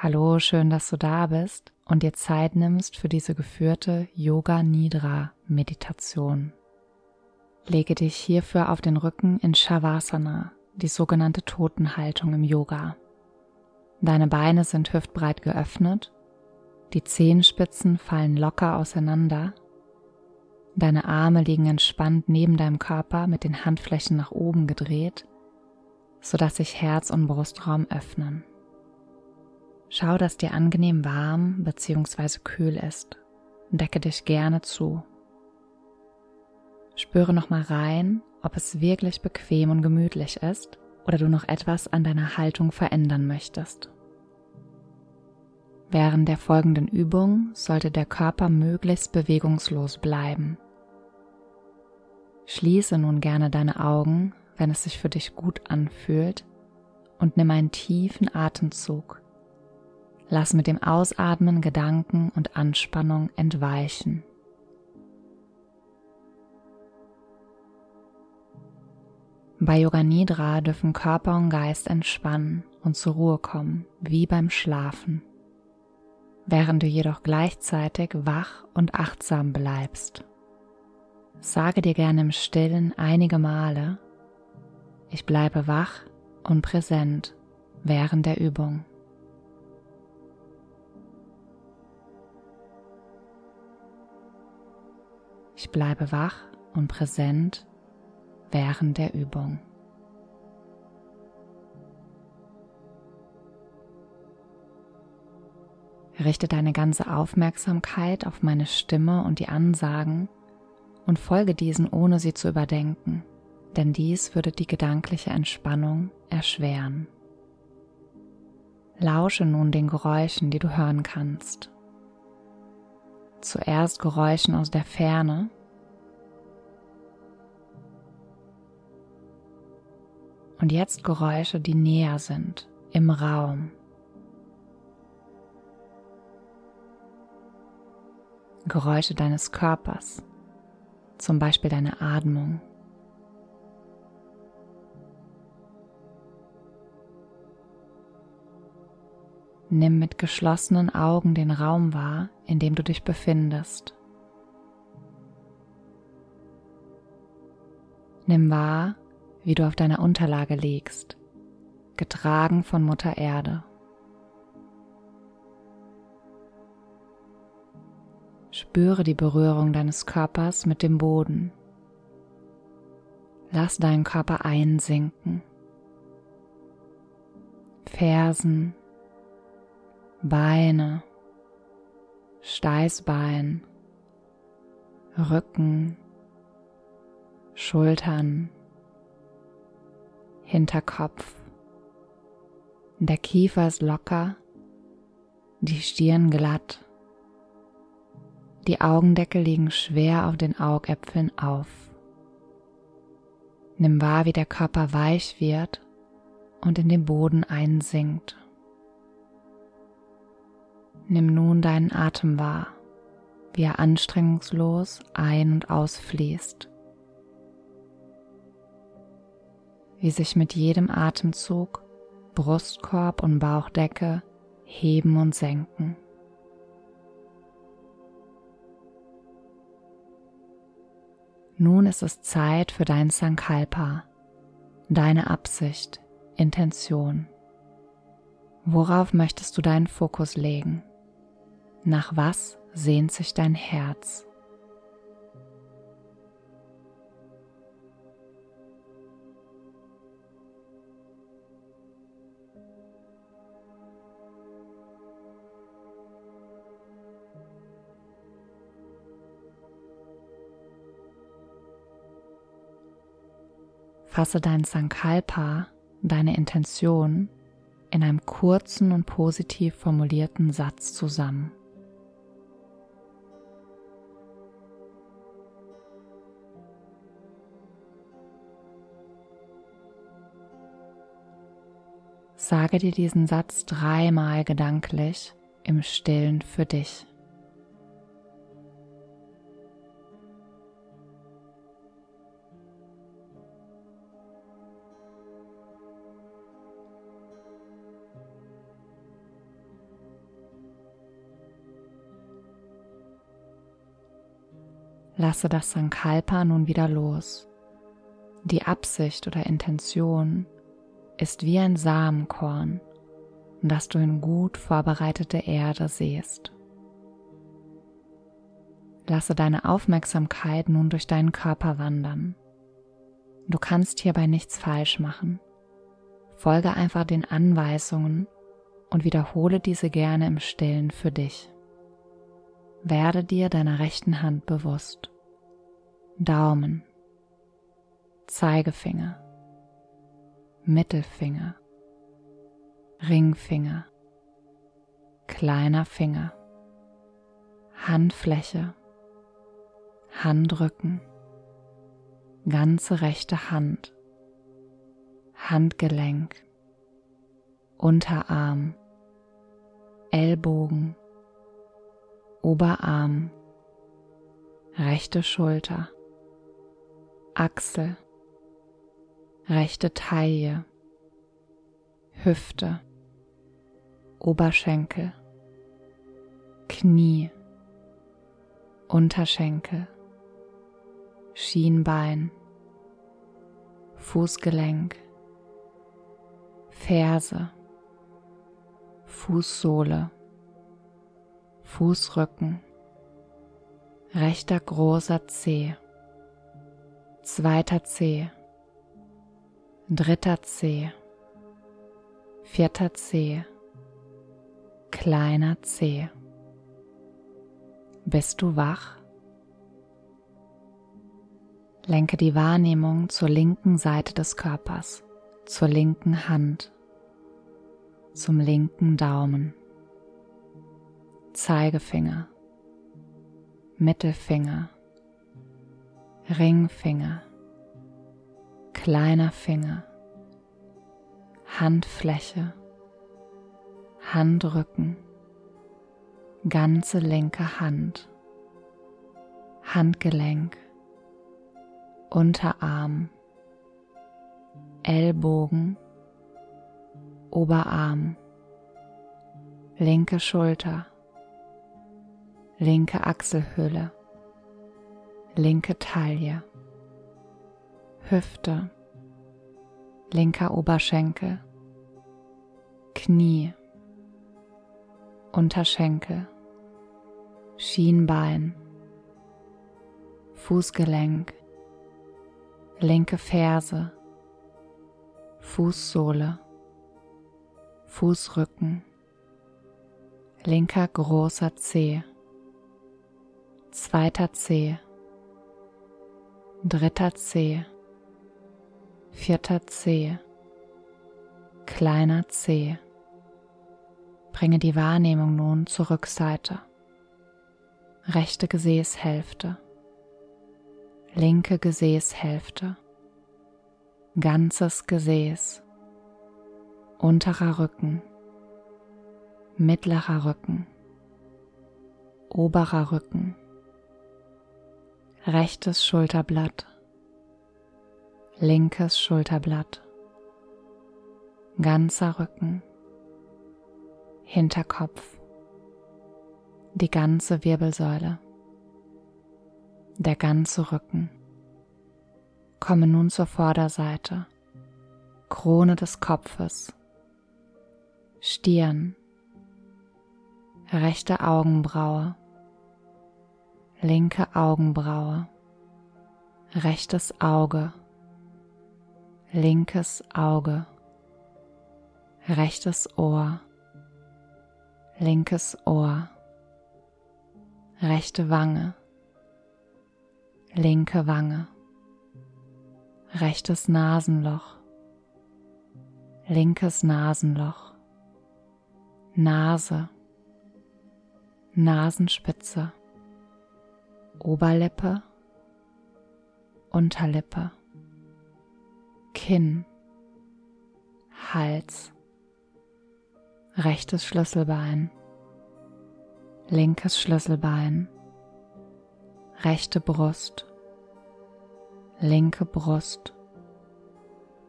Hallo, schön, dass du da bist und dir Zeit nimmst für diese geführte Yoga Nidra Meditation. Lege dich hierfür auf den Rücken in Shavasana, die sogenannte Totenhaltung im Yoga. Deine Beine sind hüftbreit geöffnet, die Zehenspitzen fallen locker auseinander, deine Arme liegen entspannt neben deinem Körper mit den Handflächen nach oben gedreht, sodass sich Herz und Brustraum öffnen. Schau, dass dir angenehm warm bzw. kühl ist und decke dich gerne zu. Spüre nochmal rein, ob es wirklich bequem und gemütlich ist oder du noch etwas an deiner Haltung verändern möchtest. Während der folgenden Übung sollte der Körper möglichst bewegungslos bleiben. Schließe nun gerne deine Augen, wenn es sich für dich gut anfühlt, und nimm einen tiefen Atemzug Lass mit dem Ausatmen Gedanken und Anspannung entweichen. Bei Yoga Nidra dürfen Körper und Geist entspannen und zur Ruhe kommen, wie beim Schlafen, während du jedoch gleichzeitig wach und achtsam bleibst. Sage dir gerne im Stillen einige Male, ich bleibe wach und präsent während der Übung. Ich bleibe wach und präsent während der Übung. Richte deine ganze Aufmerksamkeit auf meine Stimme und die Ansagen und folge diesen, ohne sie zu überdenken, denn dies würde die gedankliche Entspannung erschweren. Lausche nun den Geräuschen, die du hören kannst zuerst Geräuschen aus der Ferne. Und jetzt Geräusche, die näher sind, im Raum. Geräusche deines Körpers, zum Beispiel deine Atmung. Nimm mit geschlossenen Augen den Raum wahr, in dem du dich befindest. Nimm wahr, wie du auf deiner Unterlage liegst, getragen von Mutter Erde. Spüre die Berührung deines Körpers mit dem Boden. Lass deinen Körper einsinken. Fersen, Beine, Steißbein, Rücken, Schultern, Hinterkopf. Der Kiefer ist locker, die Stirn glatt. Die Augendeckel liegen schwer auf den Augäpfeln auf. Nimm wahr, wie der Körper weich wird und in den Boden einsinkt. Nimm nun deinen Atem wahr, wie er anstrengungslos ein- und ausfließt. Wie sich mit jedem Atemzug Brustkorb und Bauchdecke heben und senken. Nun ist es Zeit für dein Sankalpa, deine Absicht, Intention. Worauf möchtest du deinen Fokus legen? Nach was sehnt sich dein Herz? Fasse dein Sankalpa, deine Intention, in einem kurzen und positiv formulierten Satz zusammen. Sage dir diesen Satz dreimal gedanklich im stillen für dich. lasse das Sankalpa nun wieder los. Die Absicht oder Intention ist wie ein Samenkorn, das du in gut vorbereitete Erde siehst. Lasse deine Aufmerksamkeit nun durch deinen Körper wandern. Du kannst hierbei nichts falsch machen. Folge einfach den Anweisungen und wiederhole diese gerne im stillen für dich. Werde dir deiner rechten Hand bewusst. Daumen, Zeigefinger, Mittelfinger, Ringfinger, kleiner Finger, Handfläche, Handrücken, ganze rechte Hand, Handgelenk, Unterarm, Ellbogen, Oberarm, rechte Schulter, Achsel, rechte Taille, Hüfte, Oberschenkel, Knie, Unterschenkel, Schienbein, Fußgelenk, Ferse, Fußsohle, Fußrücken, rechter großer Zeh, zweiter Zeh, dritter Zeh, vierter Zeh, kleiner Zeh. Bist du wach? Lenke die Wahrnehmung zur linken Seite des Körpers, zur linken Hand, zum linken Daumen. Zeigefinger, Mittelfinger, Ringfinger, kleiner Finger, Handfläche, Handrücken, ganze linke Hand, Handgelenk, Unterarm, Ellbogen, Oberarm, linke Schulter, linke Achselhöhle, linke Taille, Hüfte, linker Oberschenkel, Knie, Unterschenkel, Schienbein, Fußgelenk, linke Ferse, Fußsohle, Fußrücken, linker großer Zeh, zweiter Zeh, dritter Zeh, vierter Zeh, kleiner Zeh. Bringe die Wahrnehmung nun zur Rückseite. Rechte Gesäßhälfte, linke Gesäßhälfte, ganzes Gesäß, unterer Rücken, mittlerer Rücken, oberer Rücken. Rechtes Schulterblatt, linkes Schulterblatt, ganzer Rücken, Hinterkopf, die ganze Wirbelsäule, der ganze Rücken. Komme nun zur Vorderseite, Krone des Kopfes, Stirn, rechte Augenbraue, linke Augenbraue, rechtes Auge, linkes Auge, rechtes Ohr, linkes Ohr, rechte Wange, linke Wange, rechtes Nasenloch, linkes Nasenloch, Nase, Nasenspitze, Oberlippe, Unterlippe, Kinn, Hals, rechtes Schlüsselbein, linkes Schlüsselbein, rechte Brust, linke Brust,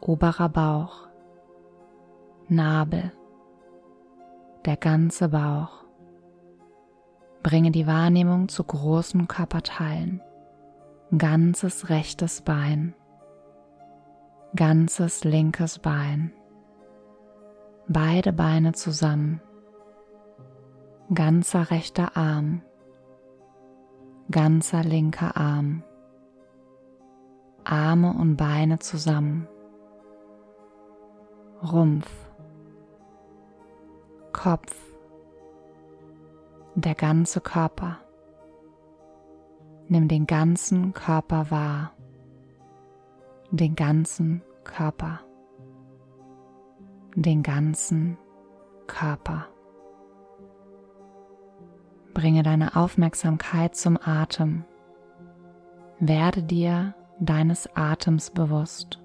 oberer Bauch, Nabel, der ganze Bauch, Bringe die Wahrnehmung zu großen Körperteilen, ganzes rechtes Bein, ganzes linkes Bein, beide Beine zusammen, ganzer rechter Arm, ganzer linker Arm, Arme und Beine zusammen, Rumpf, Kopf, der ganze Körper. Nimm den ganzen Körper wahr, den ganzen Körper, den ganzen Körper. Bringe deine Aufmerksamkeit zum Atem. Werde dir deines Atems bewusst.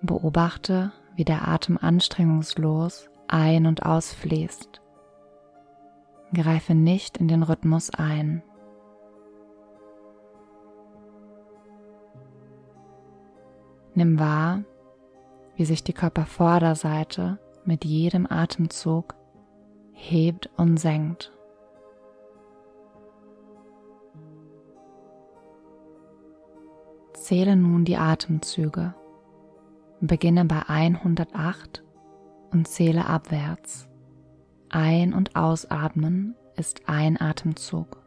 Beobachte, wie der Atem anstrengungslos ein- und ausfließt. Greife nicht in den Rhythmus ein. Nimm wahr, wie sich die Körpervorderseite mit jedem Atemzug hebt und senkt. Zähle nun die Atemzüge. Beginne bei 108 und zähle abwärts. Ein- und Ausatmen ist ein Atemzug.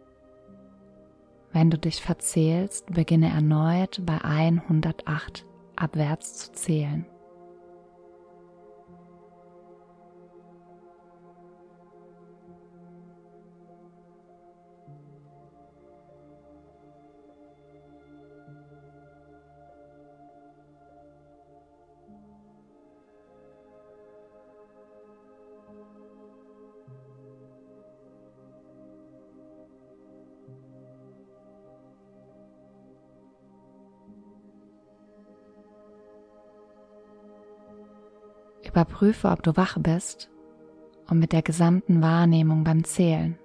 Wenn du dich verzählst, beginne erneut bei 108 abwärts zu zählen. Überprüfe, ob du wach bist und mit der gesamten Wahrnehmung beim Zählen.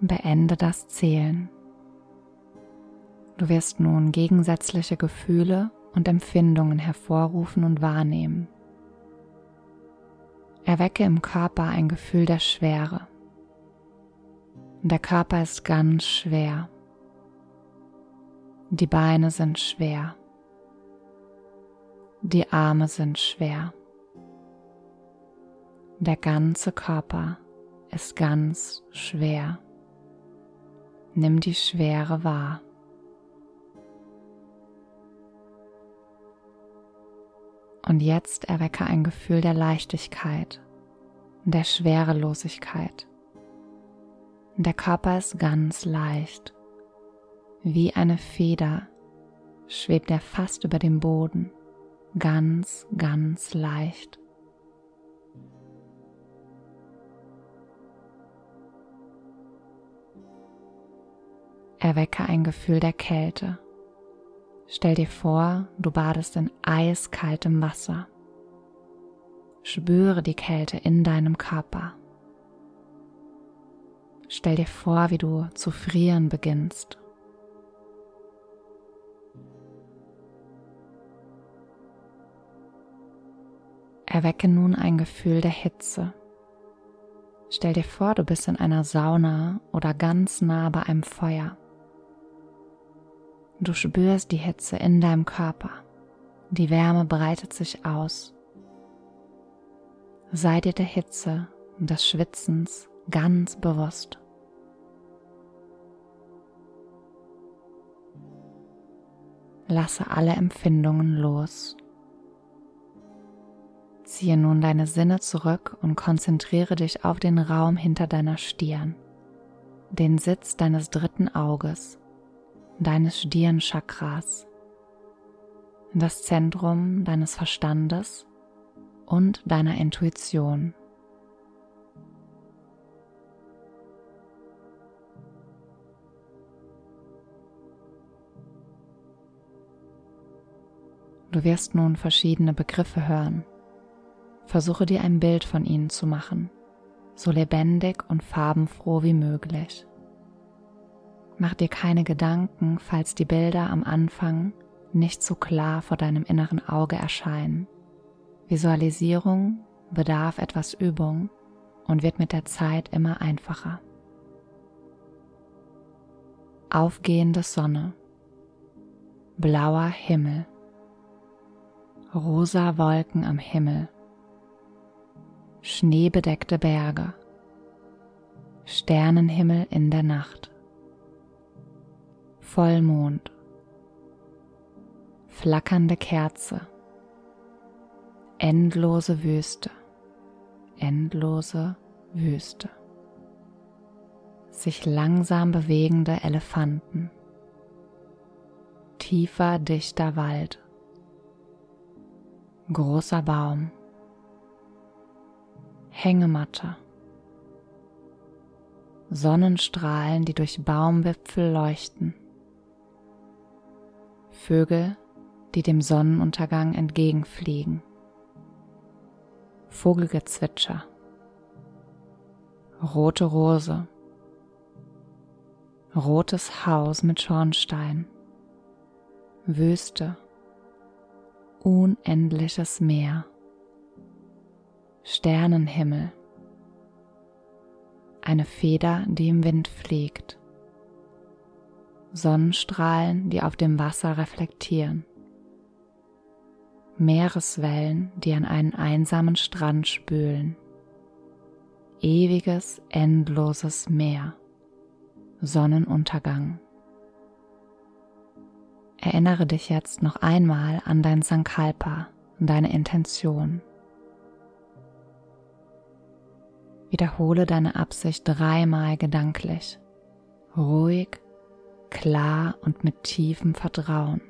Beende das Zählen. Du wirst nun gegensätzliche Gefühle und Empfindungen hervorrufen und wahrnehmen. Erwecke im Körper ein Gefühl der Schwere. Der Körper ist ganz schwer. Die Beine sind schwer. Die Arme sind schwer. Der ganze Körper ist ganz schwer. Nimm die Schwere wahr. Und jetzt erwecke ein Gefühl der Leichtigkeit, der Schwerelosigkeit. Der Körper ist ganz leicht. Wie eine Feder schwebt er fast über dem Boden, ganz, ganz leicht. Erwecke ein Gefühl der Kälte. Stell dir vor, du badest in eiskaltem Wasser. Spüre die Kälte in deinem Körper. Stell dir vor, wie du zu frieren beginnst. Erwecke nun ein Gefühl der Hitze. Stell dir vor, du bist in einer Sauna oder ganz nah bei einem Feuer. Du spürst die Hitze in deinem Körper. Die Wärme breitet sich aus. Sei dir der Hitze und des Schwitzens ganz bewusst. Lasse alle Empfindungen los. Ziehe nun deine Sinne zurück und konzentriere dich auf den Raum hinter deiner Stirn, den Sitz deines dritten Auges deines Stirnchakras, in das Zentrum deines Verstandes und deiner Intuition. Du wirst nun verschiedene Begriffe hören. Versuche dir ein Bild von ihnen zu machen, so lebendig und farbenfroh wie möglich. Mach dir keine Gedanken, falls die Bilder am Anfang nicht so klar vor deinem inneren Auge erscheinen. Visualisierung bedarf etwas Übung und wird mit der Zeit immer einfacher. Aufgehende Sonne, blauer Himmel, rosa Wolken am Himmel, schneebedeckte Berge, Sternenhimmel in der Nacht, Vollmond, flackernde Kerze, endlose Wüste, endlose Wüste, sich langsam bewegende Elefanten, tiefer, dichter Wald, großer Baum, Hängematte, Sonnenstrahlen, die durch Baumwipfel leuchten, Vögel, die dem Sonnenuntergang entgegenfliegen, Vogelgezwitscher, rote Rose, rotes Haus mit Schornstein, Wüste, unendliches Meer, Sternenhimmel, eine Feder, die im Wind fliegt, Sonnenstrahlen, die auf dem Wasser reflektieren, Meereswellen, die an einen einsamen Strand spülen, ewiges, endloses Meer, Sonnenuntergang. Erinnere dich jetzt noch einmal an dein Sankalpa, deine Intention. Wiederhole deine Absicht dreimal gedanklich, ruhig, klar und mit tiefem Vertrauen.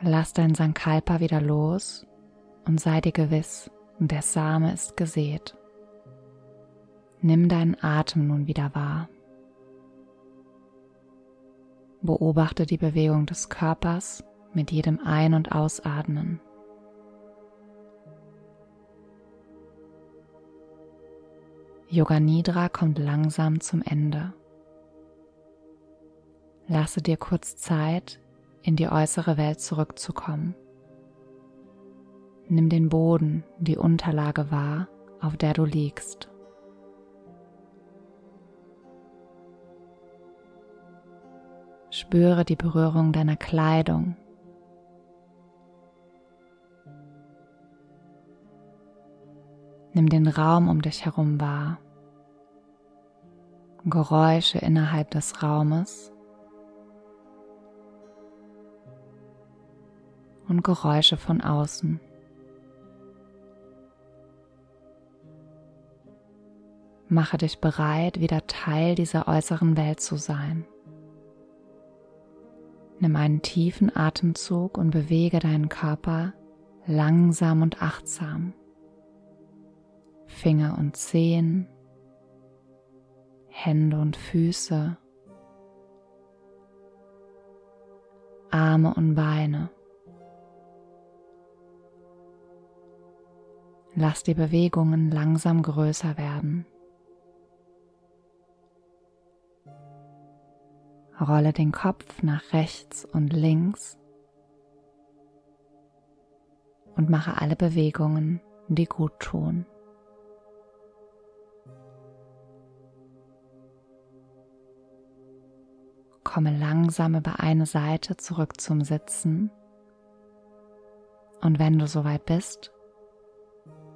Lass dein Sankalpa wieder los und sei dir gewiss, der Same ist gesät. Nimm deinen Atem nun wieder wahr. Beobachte die Bewegung des Körpers mit jedem Ein- und Ausatmen. Yoga Nidra kommt langsam zum Ende. Lasse dir kurz Zeit, in die äußere Welt zurückzukommen. Nimm den Boden, die Unterlage wahr, auf der du liegst. Spüre die Berührung deiner Kleidung. Nimm den Raum um dich herum wahr. Geräusche innerhalb des Raumes und Geräusche von außen. Mache dich bereit, wieder Teil dieser äußeren Welt zu sein. Nimm einen tiefen Atemzug und bewege deinen Körper langsam und achtsam. Finger und Zehen, Hände und Füße, Arme und Beine. Lass die Bewegungen langsam größer werden. Rolle den Kopf nach rechts und links und mache alle Bewegungen, die gut tun. Komme langsam über eine Seite zurück zum Sitzen und wenn du soweit bist,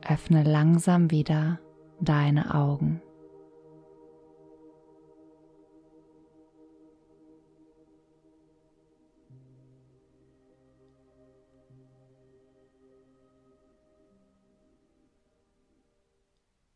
öffne langsam wieder deine Augen.